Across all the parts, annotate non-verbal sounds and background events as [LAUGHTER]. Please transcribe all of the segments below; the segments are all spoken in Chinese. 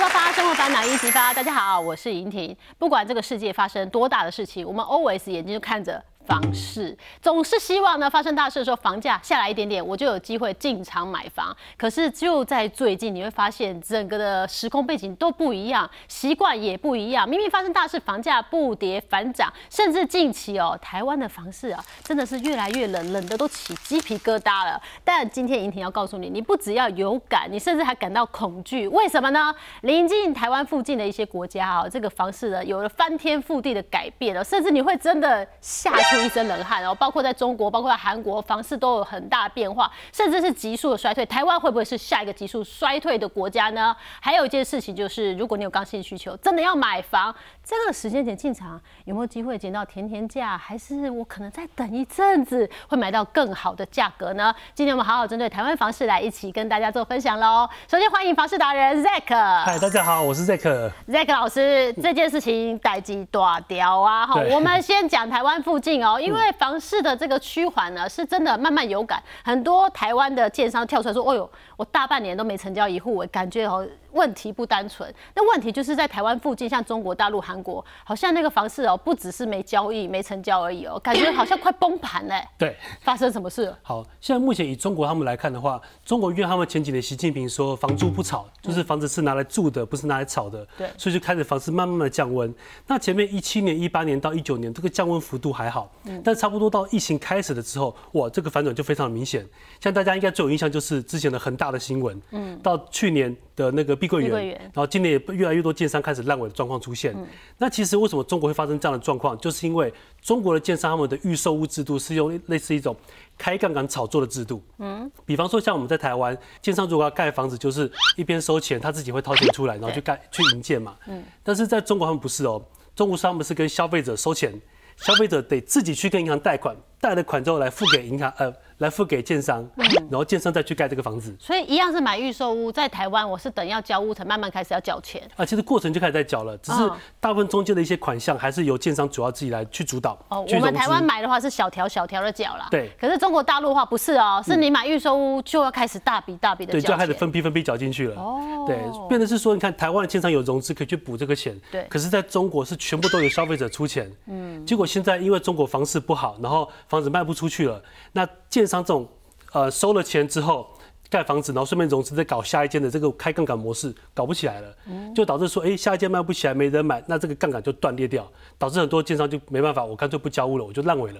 爆发，生活烦恼一起发。大家好，我是莹婷。不管这个世界发生多大的事情，我们 always 眼睛就看着。房市总是希望呢，发生大事的时候，房价下来一点点，我就有机会进场买房。可是就在最近，你会发现整个的时空背景都不一样，习惯也不一样。明明发生大事，房价不跌反涨，甚至近期哦，台湾的房市啊，真的是越来越冷，冷的都起鸡皮疙瘩了。但今天莹婷要告诉你，你不只要有感，你甚至还感到恐惧。为什么呢？临近台湾附近的一些国家啊，这个房市呢，有了翻天覆地的改变了，甚至你会真的吓出。一身冷汗哦，包括在中国，包括韩国，房市都有很大变化，甚至是急速的衰退。台湾会不会是下一个急速衰退的国家呢？还有一件事情就是，如果你有刚性需求，真的要买房，这个时间点进场有没有机会捡到甜甜价？还是我可能再等一阵子会买到更好的价格呢？今天我们好好针对台湾房市来一起跟大家做分享喽。首先欢迎房市达人 Zack。嗨，大家好，我是 Zack。Zack 老师，这件事情代际大掉啊！哈，我们先讲台湾附近哦。因为房市的这个趋缓呢，是真的慢慢有感，很多台湾的建商跳出来说：“哦呦，我大半年都没成交一户，我感觉哦。”问题不单纯，那问题就是在台湾附近，像中国大陆、韩国，好像那个房市哦，不只是没交易、没成交而已哦，感觉好像快崩盘嘞。对，发生什么事？好，现在目前以中国他们来看的话，中国因为他们前几年习近平说房住不炒，就是房子是拿来住的，不是拿来炒的，对，所以就开始房市慢慢的降温。那前面一七年、一八年到一九年，这个降温幅度还好，但差不多到疫情开始的之后，哇，这个反转就非常明显。像大家应该最有印象就是之前的恒大的新闻，嗯，到去年的那个碧桂园。然后今年也越来越多建商开始烂尾的状况出现。那其实为什么中国会发生这样的状况？就是因为中国的建商他们的预售屋制度是用类似一种开杠杆炒作的制度。嗯，比方说像我们在台湾，建商如果要盖房子，就是一边收钱，他自己会掏钱出来，然后去盖去营建嘛。嗯，但是在中国他们不是哦，中国商们是跟消费者收钱，消费者得自己去跟银行贷款，贷了款之后来付给银行呃。来付给建商，然后建商再去盖这个房子。所以一样是买预售屋，在台湾我是等要交屋才慢慢开始要缴钱。啊，其实过程就开始在缴了，只是大部分中间的一些款项还是由建商主要自己来去主导。哦，我们台湾买的话是小条小条的缴啦。对。可是中国大陆的话不是哦，是你买预售屋就要开始大笔大笔的。对，就要开始分批分批缴进去了。哦。对，变的是说，你看台湾的建商有融资可以去补这个钱。对。可是在中国是全部都由消费者出钱。嗯。结果现在因为中国房市不好，然后房子卖不出去了，那建商这种。呃，收了钱之后盖房子，然后顺便融资，再搞下一间的这个开杠杆模式，搞不起来了，就导致说，哎，下一间卖不起来，没人买，那这个杠杆就断裂掉，导致很多建商就没办法，我干脆不交屋了，我就烂尾了。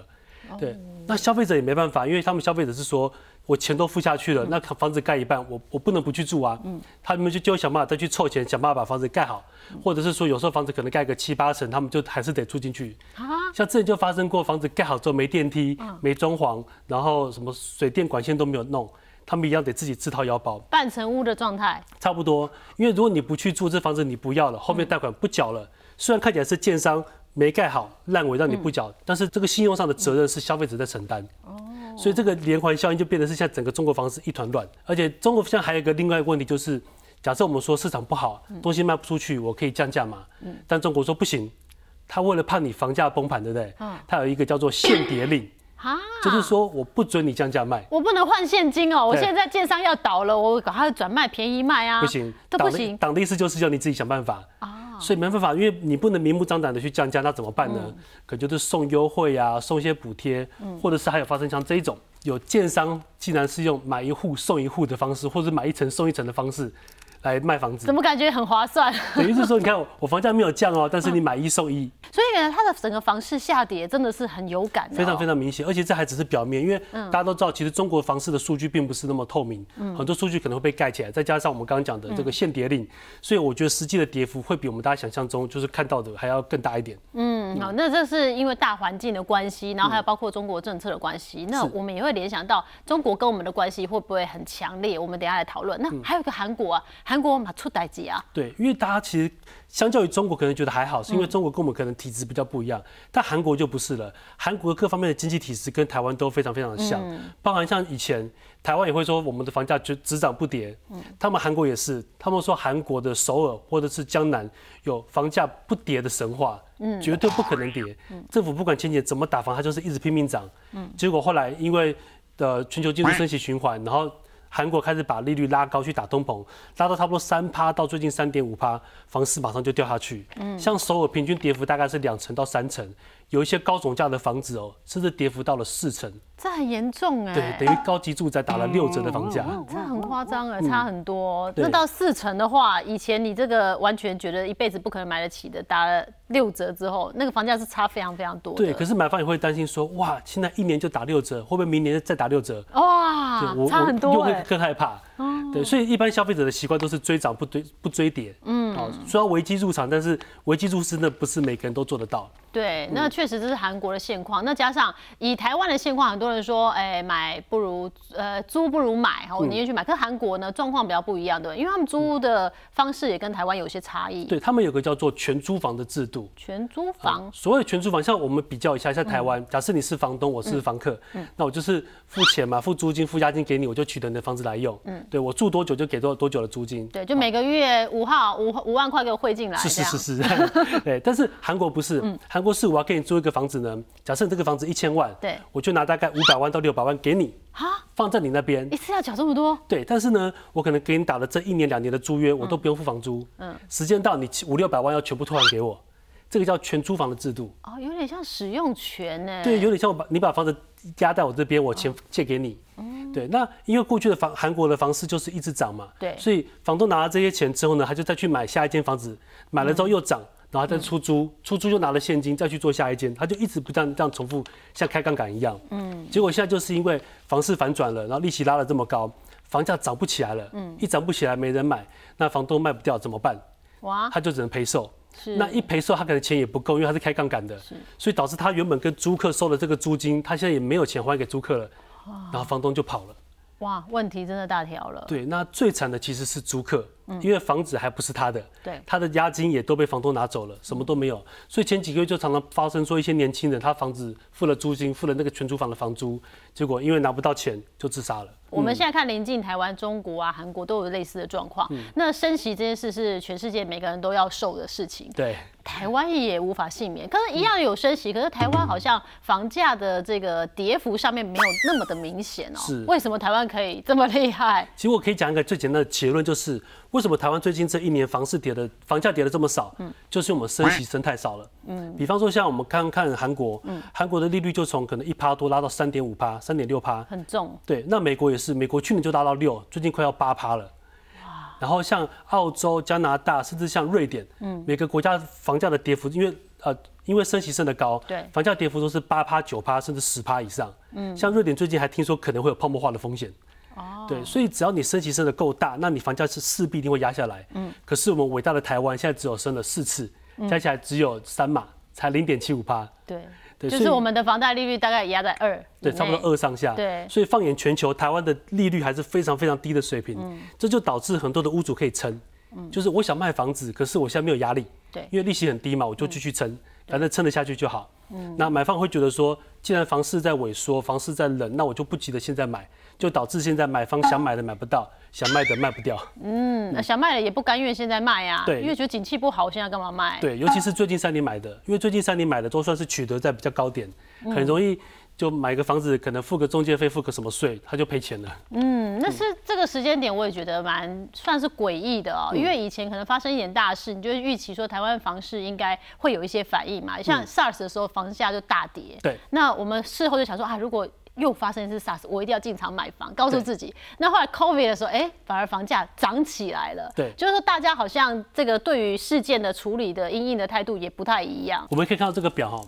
对，那消费者也没办法，因为他们消费者是说我钱都付下去了，那房子盖一半，我我不能不去住啊。嗯，他们就就想办法再去凑钱，想办法把房子盖好，或者是说有时候房子可能盖个七八成，他们就还是得住进去。啊，像之前就发生过房子盖好之后没电梯、没装潢，然后什么水电管线都没有弄，他们一样得自己自掏腰包。半成屋的状态。差不多，因为如果你不去住这房子，你不要了，后面贷款不缴了，虽然看起来是建商。没盖好烂尾让你不缴，但是这个信用上的责任是消费者在承担，哦，所以这个连环效应就变得是现在整个中国房市一团乱，而且中国现在还有一个另外一个问题就是，假设我们说市场不好，东西卖不出去，我可以降价嘛，嗯，但中国说不行，他为了怕你房价崩盘，对不对？嗯，他有一个叫做限跌令，啊，就是说我不准你降价卖，我不能换现金哦，我现在建商要倒了，我赶快转卖便宜卖啊，不行，都不行，党的意思就是叫你自己想办法。啊。所以没办法，因为你不能明目张胆的去降价，那怎么办呢？可就是送优惠啊，送一些补贴，或者是还有发生像这一种，有建商竟然是用买一户送一户的方式，或者买一层送一层的方式。来卖房子，怎么感觉很划算？等于是说，你看我房价没有降哦，但是你买一送一，所以呢，它的整个房市下跌真的是很有感，非常非常明显。而且这还只是表面，因为大家都知道，其实中国房市的数据并不是那么透明，很多数据可能会被盖起来。再加上我们刚刚讲的这个限跌令，所以我觉得实际的跌幅会比我们大家想象中就是看到的还要更大一点。嗯，好，那这是因为大环境的关系，然后还有包括中国政策的关系。那我们也会联想到中国跟我们的关系会不会很强烈？我们等下来讨论。那还有一个韩国啊，韩国嘛出代。对，因为大家其实相较于中国可能觉得还好，是因为中国跟我们可能体质比较不一样，但韩国就不是了。韩国各方面的经济体制跟台湾都非常非常的像，包含像以前台湾也会说我们的房价就只涨不跌，他们韩国也是，他们说韩国的首尔或者是江南有房价不跌的神话，嗯，绝对不可能跌。政府不管前几怎么打房，它就是一直拼命涨。嗯，结果后来因为呃全球经济升息循环，然后。韩国开始把利率拉高去打通膨，拉到差不多三趴到最近三点五趴，房市马上就掉下去。嗯，像首尔平均跌幅大概是两成到三成，有一些高总价的房子哦，甚至跌幅到了四成。这很严重哎，对，等于高级住宅打了六折的房价，这很夸张哎，差很多。那到四成的话，以前你这个完全觉得一辈子不可能买得起的，打了六折之后，那个房价是差非常非常多。对，可是买方也会担心说，哇，现在一年就打六折，会不会明年再打六折？哇，差很多，又会更害怕。对，所以一般消费者的习惯都是追涨不追不追跌。嗯，好，虽然危机入场，但是危机入市那不是每个人都做得到。对，那确实这是韩国的现况。那加上以台湾的现况，很多人说，哎，买不如呃租不如买，我宁愿去买。可是韩国呢，状况比较不一样，对，因为他们租的方式也跟台湾有些差异。对他们有个叫做全租房的制度。全租房，所谓全租房，像我们比较一下，像台湾，假设你是房东，我是房客，那我就是付钱嘛，付租金、付押金给你，我就取得你的房子来用。嗯，对我住多久就给多多久的租金。对，就每个月五号五五万块给我汇进来。是是是是。[LAUGHS] 对，但是韩国不是，韩国是我要给你租一个房子呢，假设这个房子一千万，对，我就拿大概五百万到六百万给你，哈，放在你那边，一次要缴这么多？对，但是呢，我可能给你打了这一年两年的租约，我都不用付房租，嗯，时间到你五六百万要全部退还给我，这个叫全租房的制度。哦，有点像使用权呢。对，有点像我把你把房子压在我这边，我钱借给你。嗯，对，那因为过去的房韩国的房市就是一直涨嘛，对，所以房东拿了这些钱之后呢，他就再去买下一间房子，买了之后又涨。然后再出租，出租就拿了现金，再去做下一间，他就一直不这样这样重复，像开杠杆一样。嗯，结果现在就是因为房市反转了，然后利息拉了这么高，房价涨不起来了。嗯，一涨不起来，没人买，那房东卖不掉怎么办？哇，他就只能赔售。是，那一赔售，他可能钱也不够，因为他是开杠杆的。是，所以导致他原本跟租客收的这个租金，他现在也没有钱还给租客了。然后房东就跑了。哇，问题真的大条了。对，那最惨的其实是租客。因为房子还不是他的，对，他的押金也都被房东拿走了，什么都没有，所以前几个月就常常发生说一些年轻人，他房子付了租金，付了那个全租房的房租，结果因为拿不到钱就自杀了。我们现在看临近台湾、中国啊、韩国都有类似的状况。那升息这件事是全世界每个人都要受的事情。对，台湾也无法幸免。可是，一样有升息，可是台湾好像房价的这个跌幅上面没有那么的明显哦。是，为什么台湾可以这么厉害？其实我可以讲一个最简单的结论，就是。为什么台湾最近这一年房市跌的房价跌的这么少？嗯，就是我们升息升太少了。嗯，比方说像我们刚刚看韩国，嗯，韩国的利率就从可能一趴多拉到三点五趴、三点六趴，很重。对，那美国也是，美国去年就拉到六，最近快要八趴了。哇！然后像澳洲、加拿大，甚至像瑞典，嗯，每个国家房价的跌幅，因为呃，因为升息升的高，对，房价跌幅都是八趴、九趴，甚至十趴以上。嗯，像瑞典最近还听说可能会有泡沫化的风险。哦对，所以只要你升息升的够大，那你房价是势必一定会压下来。嗯，可是我们伟大的台湾现在只有升了四次，加起来只有三码，才零点七五趴。对，就是我们的房贷利率大概压在二，对，差不多二上下。对，所以放眼全球，台湾的利率还是非常非常低的水平。嗯，这就导致很多的屋主可以撑。嗯，就是我想卖房子，可是我现在没有压力。对，因为利息很低嘛，我就继续撑，反正撑得下去就好。嗯，那买方会觉得说，既然房市在萎缩，房市在冷，那我就不急着现在买。就导致现在买方想买的买不到，想卖的卖不掉。嗯，想卖的也不甘愿现在卖呀。对，因为觉得景气不好，我现在干嘛卖？对，尤其是最近三年买的，因为最近三年买的都算是取得在比较高点，很容易就买个房子，可能付个中介费，付个什么税，他就赔钱了。嗯，那是这个时间点，我也觉得蛮算是诡异的哦。因为以前可能发生一点大事，你就预期说台湾房市应该会有一些反应嘛，像 SARS 的时候房价就大跌。对，那我们事后就想说啊，如果又发生一次 SARS，我一定要进场买房，告诉自己。那后来 COVID 的时候，哎，反而房价涨起来了。对，就是说大家好像这个对于事件的处理的应应的态度也不太一样。我们可以看到这个表哈。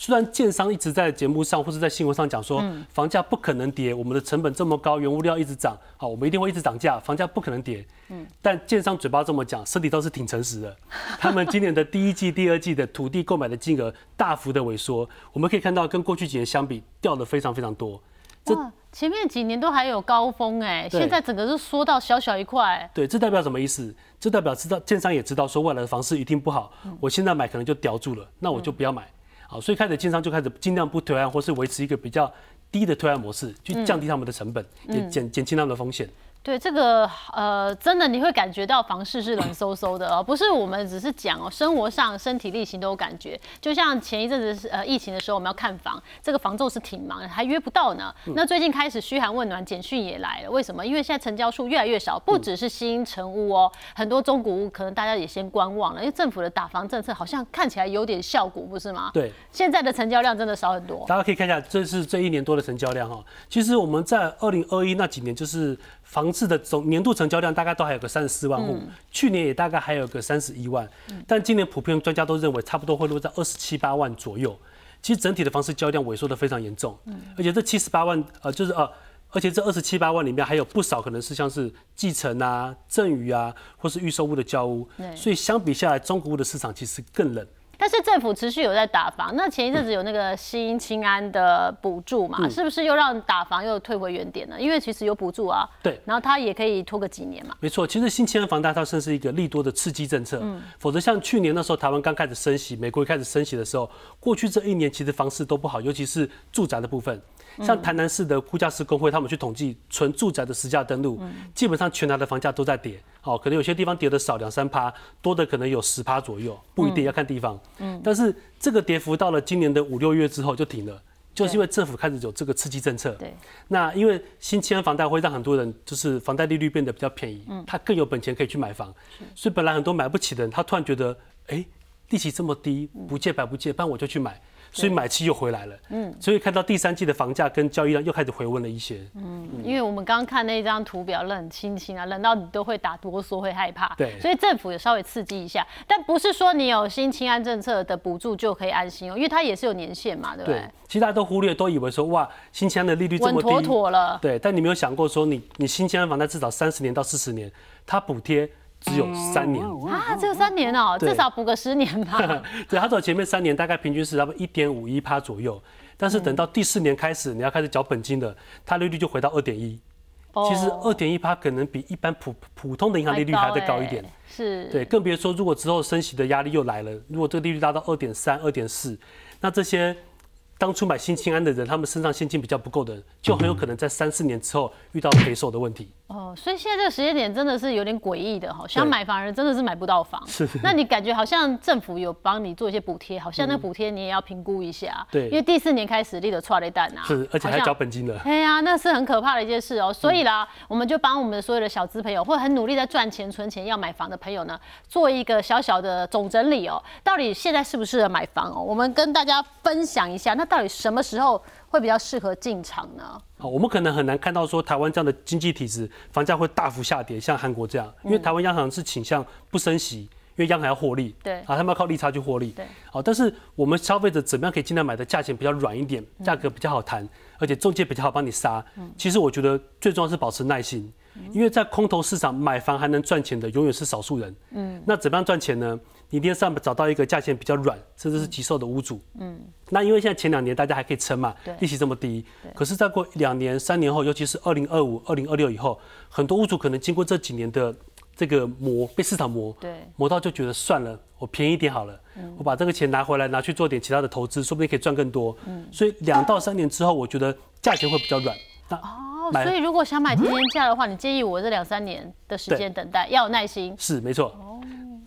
虽然建商一直在节目上或者在新闻上讲说，房价不可能跌，我们的成本这么高，原物料一直涨，好，我们一定会一直涨价，房价不可能跌。嗯，但建商嘴巴这么讲，身体倒是挺诚实的。[LAUGHS] 他们今年的第一季、第二季的土地购买的金额大幅的萎缩，我们可以看到跟过去几年相比，掉的非常非常多。这前面几年都还有高峰哎，现在整个是缩到小小一块。对，这代表什么意思？这代表知道建商也知道说未来的房市一定不好，我现在买可能就叼住了，那我就不要买。好，所以开始建商就开始尽量不推案，或是维持一个比较低的推案模式，去降低他们的成本，也减减轻他们的风险。对这个呃，真的你会感觉到房市是冷飕飕的哦，不是我们只是讲哦，生活上身体力行都有感觉。就像前一阵子是呃疫情的时候，我们要看房，这个房仲是挺忙的，还约不到呢。那最近开始嘘寒问暖，简讯也来了，为什么？因为现在成交数越来越少，不只是新成屋哦，很多中古屋可能大家也先观望了，因为政府的打房政策好像看起来有点效果，不是吗？对，现在的成交量真的少很多。大家可以看一下，这是这一年多的成交量哈。其实我们在二零二一那几年，就是房子的总年度成交量大概都还有个三十四万户，去年也大概还有个三十一万，但今年普遍专家都认为差不多会落在二十七八万左右。其实整体的房市交易量萎缩的非常严重，而且这七十八万呃就是呃，而且这二十七八万里面还有不少可能是像是继承啊、赠与啊，或是预售屋的交屋，所以相比下来，中国屋的市场其实更冷。但是政府持续有在打房，那前一阵子有那个新清安的补助嘛，是不是又让打房又退回原点呢？因为其实有补助啊，对，然后它也可以拖个几年嘛。没错，其实新清安房贷它算是一个利多的刺激政策，嗯，否则像去年那时候台湾刚开始升息，美国开始升息的时候，过去这一年其实房市都不好，尤其是住宅的部分。像台南市的估价师工会，他们去统计纯住宅的实价登录，基本上全台的房价都在跌。哦，可能有些地方跌的少两三趴，多的可能有十趴左右，不一定要看地方。嗯，但是这个跌幅到了今年的五六月之后就停了，就是因为政府开始有这个刺激政策。对。那因为新签房贷会让很多人就是房贷利率变得比较便宜，他更有本钱可以去买房，所以本来很多买不起的人，他突然觉得，哎，利息这么低，不借白不借，不然我就去买。所以买气又回来了，嗯，所以看到第三季的房价跟交易量又开始回温了一些，嗯，因为我们刚刚看那张图表冷清清啊，冷到你都会打哆嗦，会害怕，对，所以政府也稍微刺激一下，但不是说你有新清安政策的补助就可以安心哦，因为它也是有年限嘛，对不对？其实大家都忽略，都以为说哇，新清安的利率这么低，稳妥妥了，对，但你没有想过说你你新清安房贷至少三十年到四十年，它补贴。只有三年啊，只有三年哦，至少补个十年吧。[LAUGHS] 对，他走前面三年大概平均是差不多一点五一趴左右，但是等到第四年开始你要开始缴本金的，它利率就回到二点一。其实二点一趴可能比一般普普通的银行利率还再高一点。是。对，更别说如果之后升息的压力又来了，如果这个利率达到二点三、二点四，那这些。当初买新清安的人，他们身上现金比较不够的人，就很有可能在三四年之后遇到赔售的问题。哦，所以现在这个时间点真的是有点诡异的哈，想买房人真的是买不到房。是。那你感觉好像政府有帮你做一些补贴，好像那补贴你也要评估一下。对。因为第四年开始立的错雷蛋啊。是，而且还交本金的。哎呀，那是很可怕的一件事哦。所以啦，我们就帮我们所有的小资朋友，或者很努力在赚钱、存钱要买房的朋友呢，做一个小小的总整理哦。到底现在适不适合买房哦？我们跟大家分享一下，那到底什么时候？会比较适合进场呢？好，我们可能很难看到说台湾这样的经济体制，房价会大幅下跌，像韩国这样，因为台湾央行是倾向不升息，因为央行要获利，对，啊，他们要靠利差去获利，对，好，但是我们消费者怎么样可以尽量买的价钱比较软一点，价格比较好谈，而且中介比较好帮你杀。其实我觉得最重要是保持耐心，因为在空头市场买房还能赚钱的永远是少数人。嗯，那怎么样赚钱呢？你一定要上找到一个价钱比较软，甚至是急售的屋主。嗯，那因为现在前两年大家还可以撑嘛，利息这么低。可是再过两年、三年后，尤其是二零二五、二零二六以后，很多屋主可能经过这几年的这个磨，被市场磨，对，磨到就觉得算了，我便宜一点好了。嗯，我把这个钱拿回来，拿去做点其他的投资，说不定可以赚更多。嗯，所以两到三年之后，我觉得价钱会比较软。哦，所以如果想买天天价的话，你建议我这两三年的时间等待，要有耐心。是，没错。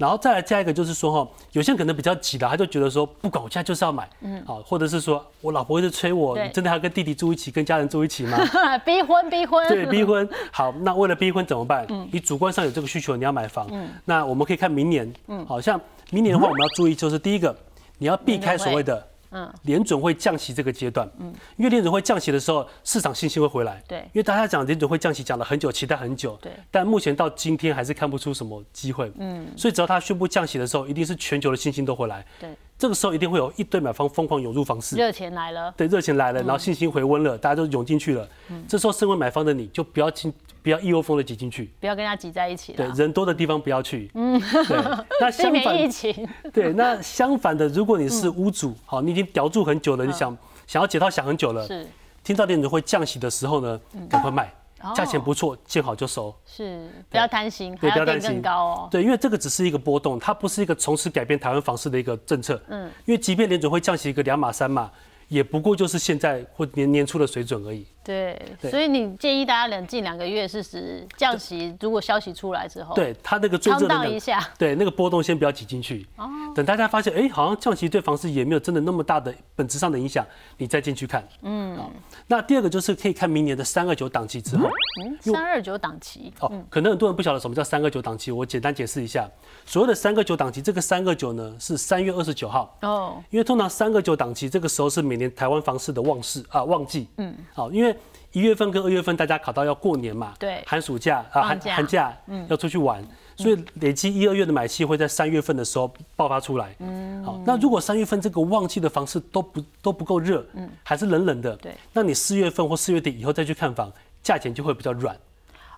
然后再来加一个，就是说哈，有些人可能比较急的，他就觉得说，不管我现在就是要买，嗯，好，或者是说我老婆一直催我，你真的要跟弟弟住一起，跟家人住一起吗？[LAUGHS] 逼婚，逼婚。对，逼婚。好，那为了逼婚怎么办？嗯，你主观上有这个需求，你要买房，嗯，那我们可以看明年，嗯，好像明年的话，我们要注意，就是第一个，你要避开所谓的。嗯，联准会降息这个阶段，嗯，因为联准会降息的时候，市场信心会回来，对，因为大家讲联准会降息讲了很久，期待很久，对，但目前到今天还是看不出什么机会，嗯，所以只要他宣布降息的时候，一定是全球的信心都回来，对。这个时候一定会有一堆买方疯狂涌入房市，热钱来了，对，热钱来了，然后信心回温了，大家都涌进去了。嗯，这时候身为买方的你就不要进，不要一窝蜂的挤进去，不要跟他挤在一起。对，人多的地方不要去。嗯，对。那相反，[LAUGHS] 疫情。[LAUGHS] 对，那相反的，如果你是屋主，好，你已经屌住很久了，你想想要解套想很久了，是。听到店主会降息的时候呢，赶快卖。价钱不错，见好就收，是不要贪心，对，不要担心更高哦。对，因为这个只是一个波动，它不是一个从此改变台湾房市的一个政策。嗯，因为即便联准会降息一个两码三码，也不过就是现在或年年初的水准而已。对，所以你建议大家冷静两个月，是指降息，如果消息出来之后，，对它那个最长热的两荡一下，[LAUGHS] 对，那个波动先不要挤进去。哦。等大家发现，哎、好像降息对房市也没有真的那么大的本质上的影响，你再进去看。嗯。好，那第二个就是可以看明年的三二九档期之后。嗯，三二九档期，哦，可能很多人不晓得什么叫三二九档期，我简单解释一下。所谓的三个九档期，这个三个九呢是三月二十九号。哦，因为通常三个九档期这个时候是每年台湾房市的旺市啊旺季，嗯，好，因为一月份跟二月份大家考到要过年嘛，对。寒暑假啊寒寒假，嗯，要出去玩，所以累积一二月的买气会在三月份的时候爆发出来，嗯，好，那如果三月份这个旺季的房市都不都不够热，嗯，还是冷冷的，对，那你四月份或四月底以后再去看房，价钱就会比较软，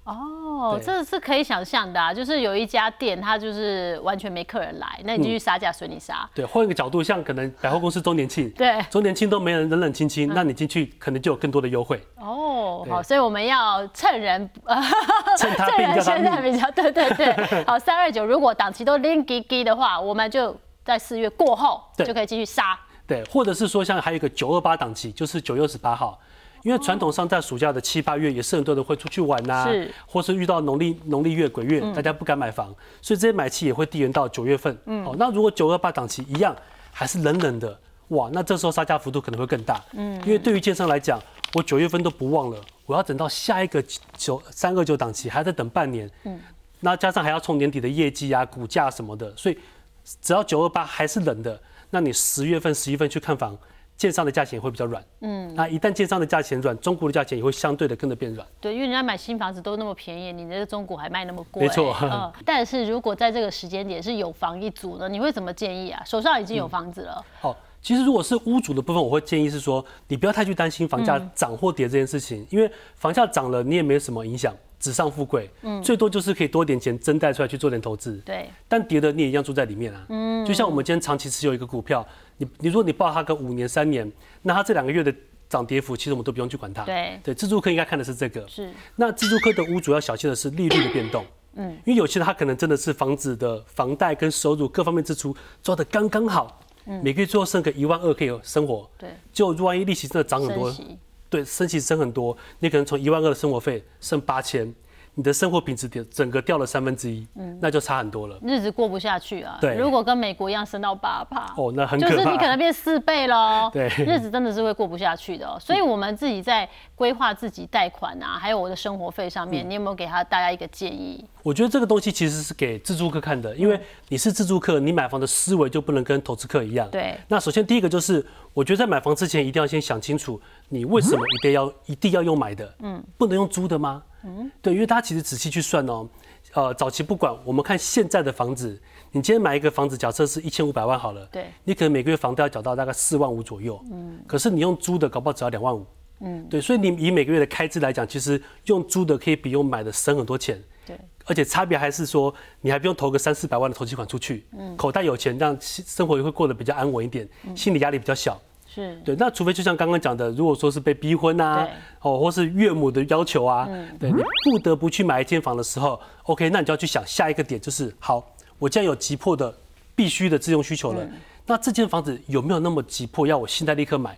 哦，对。这是可以想象的啊，就是有一家店，它就是完全没客人来，那你就去杀价随你杀，对，换一个角度，像可能百货公司周年庆，对，周年庆都没人冷冷清清，那你进去可能就有更多的优惠，哦，好，所以我们要趁人，[LAUGHS] 呃，趁人现在命。比较，对 [LAUGHS] 对对，[LAUGHS] 好，三二九如果档期都拎滴滴的话，我们就在四月过后就可以继续杀，对，或者是说像还有一个九二八档期，就是九月二十八号，因为传统上在暑假的七八月也是很多人会出去玩呐、是或是遇到农历农历月鬼月，大家不敢买房，所以这些买气也会递延到九月份。嗯，哦，那如果九二八档期一样还是冷冷的，哇，那这时候杀价幅度可能会更大。嗯，因为对于建商来讲，我九月份都不旺了，我要等到下一个九三二九档期，还要再等半年。嗯，那加上还要冲年底的业绩啊、股价什么的，所以只要九二八还是冷的，那你十月份、十一份去看房，建商的价钱也会比较软。嗯，那一旦建商的价钱软，中国的价钱也会相对的跟着变软。对，因为人家买新房子都那么便宜，你的中古还卖那么贵，没错嗯，但是如果在这个时间点是有房一族呢，你会怎么建议啊？手上已经有房子了，哦，其实如果是屋主的部分，我会建议是说，你不要太去担心房价涨或跌这件事情，因为房价涨了你也没有什么影响，纸上富贵，嗯，最多就是可以多点钱增贷出来去做点投资。对，但跌的你也一样住在里面啊。嗯，就像我们今天长期持有一个股票，你你如果你抱它个五年三年，那它这两个月的涨跌幅，其实我们都不用去管它。对对，自住客应该看的是这个。是，那自住客的屋主要小心的是利率的变动。嗯，因为有些人他可能真的是房子的房贷跟收入各方面支出抓的刚刚好，每个月最后剩个一万二可以生活。对，就万一利息真的涨很多对，升息升很多，你可能从一万二的生活费剩八千，你的生活品质掉整个掉了三分之一，嗯那就差很多了。日子过不下去啊。对如果跟美国一样升到八趴，哦，那很可怕。就是你可能变四倍喽，[LAUGHS] 对日子真的是会过不下去的、哦。所以我们自己在规划自己贷款啊，还有我的生活费上嗯面，你有没有给他大家一个建议？我觉得这个东西其实是给自住客看的，因为你是自住客，你买房的思维就不能跟投资客一样。对那首先第一个就是，我觉得在买房之前一定要先想清楚，你为什么一定要一定要用买的？嗯，不能用租的吗？嗯，对，因为大家其实仔细去算哦，呃，早期不管，我们看现在的房子，你今天买一个房子，假设是一千五百万好了，对，你可能每个月房贷要缴到大概四万五左右，嗯，可是你用租的，搞不好只要两万五，嗯，对，所以你以每个月的开支来讲，其实用租的可以比用买的省很多钱，对，而且差别还是说，你还不用投个三四百万的投机款出去，口袋有钱，让生活也会过得比较安稳一点，心理压力比较小。是，对，那除非就像刚刚讲的，如果说是被逼婚啊对，哦，或是岳母的要求啊，对你不得不去买一间房的时候，OK，那你就要去想下一个点，就是好，我既然有急迫的、必须的自用需求了，那这间房子有没有那么急迫，要我现在立刻买？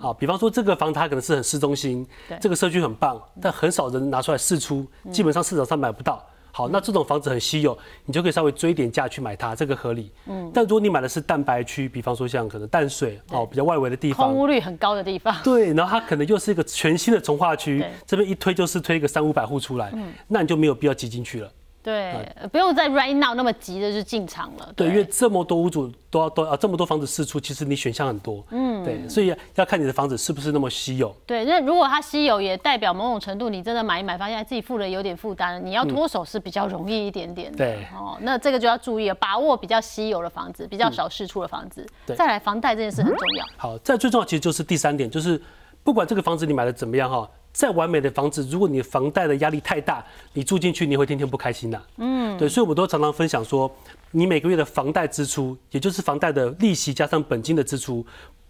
啊，比方说这个房子它可能是很市中心对，这个社区很棒，但很少人拿出来试出，基本上市场上买不到。好，那这种房子很稀有，你就可以稍微追一点价去买它，这个合理。嗯，但如果你买的是蛋白区，比方说像可能淡水哦，比较外围的地方空，屋率很高的地方，对，然后它可能又是一个全新的从化区对，这边一推就是推一个三五百户出来，那你就没有必要挤进去了。对，不用在 right now 那么急的就进场了。对，因为这么多屋主都要都啊这么多房子试出，其实你选项很多，嗯，对，所以要看你的房子是不是那么稀有。对，那如果它稀有，也代表某种程度你真的买一买，发现自己付了有点负担，你要脱手是比较容易一点点的。对哦，那这个就要注意了，把握比较稀有的房子，比较少试出的房子。对再来，房贷这件事很重要。好，再最重要其实就是第三点，就是不管这个房子你买的怎么样哈，再完美的房子，如果你房贷的压力太大，你住进去你会天天不开心呐、嗯，对，所以我们都常常分享说，你每个月的房贷支出，也就是房贷的利息加上本金的支出，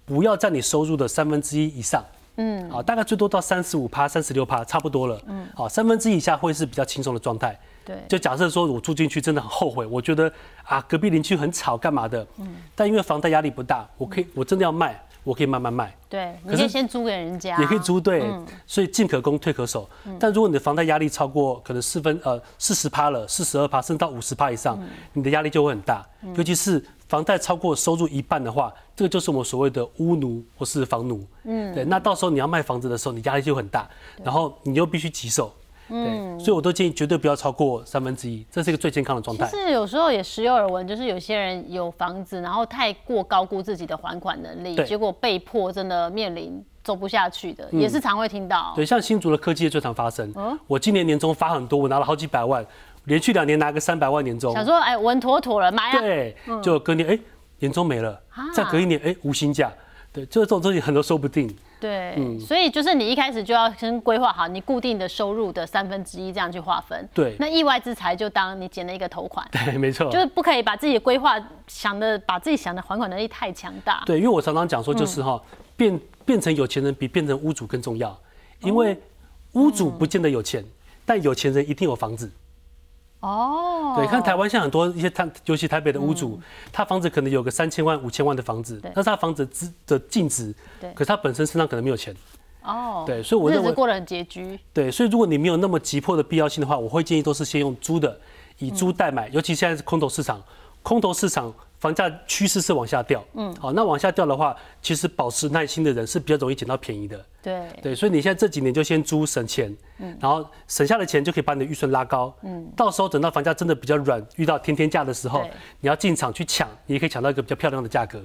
不要占你收入的三分之一以上。嗯，好，大概最多到三十五趴、三十六趴，差不多了。嗯，好，三分之一以下会是比较轻松的状态。对，就假设说我住进去真的很后悔，我觉得啊隔壁邻居很吵干嘛的，嗯，但因为房贷压力不大，我可以我真的要卖，我可以慢慢卖，对，你可以先租给人家，也可以租对，所以进可攻退可守。但如果你的房贷压力超过可能四分呃四十趴了，四十二趴，甚至到五十趴以上，你的压力就会很大，尤其是房贷超过收入一半的话，这个就是我们所谓的屋奴或是房奴。嗯，对，那到时候你要卖房子的时候，你压力就很大，然后你又必须急售。对，所以我都建议绝对不要超过三分之一，这是一个最健康的状态。其实有时候也时有耳闻，就是有些人有房子，然后太过高估自己的还款能力，对结果被迫真的面临走不下去的，也是常会听到。对，像新竹的科技业最常发生。我今年年终发很多，我拿了好几百万，连续两年拿个三百万年终。想说，哎，稳妥妥了，买啊！对，就隔年哎年终没了，再隔一年哎无薪假。对，就是这种东西很多说不定。对，嗯所以就是你一开始就要先规划好你固定的收入的三分之一，这样去划分。对那意外之财就当你捡了一个头款，对，没错。就是不可以把自己的规划想的，把自己想的还款能力太强大。对，因为我常常讲说，就是嗯哈、变变成有钱人比变成屋主更重要，因为屋主不见得有钱，但有钱人一定有房子。哦，对，看台湾像很多一些台，尤其台北的屋主，他房子可能有个三千万、五千万的房子，但是他房子值的净值，对。可是他本身身上可能没有钱。哦，对所以我认为日子过得很拮据。对，所以如果你没有那么急迫的必要性的话，我会建议都是先用租的，以租代买，尤其现在是空头市场，空头市场房价趋势是往下掉，嗯，好，那往下掉的话，其实保持耐心的人是比较容易捡到便宜的，对，对，所以你现在这几年就先租省钱，嗯。然后省下的钱就可以把你的预算拉高，嗯，到时候等到房价真的比较软，遇到天天价的时候，你要进场去抢，你也可以抢到一个比较漂亮的价格。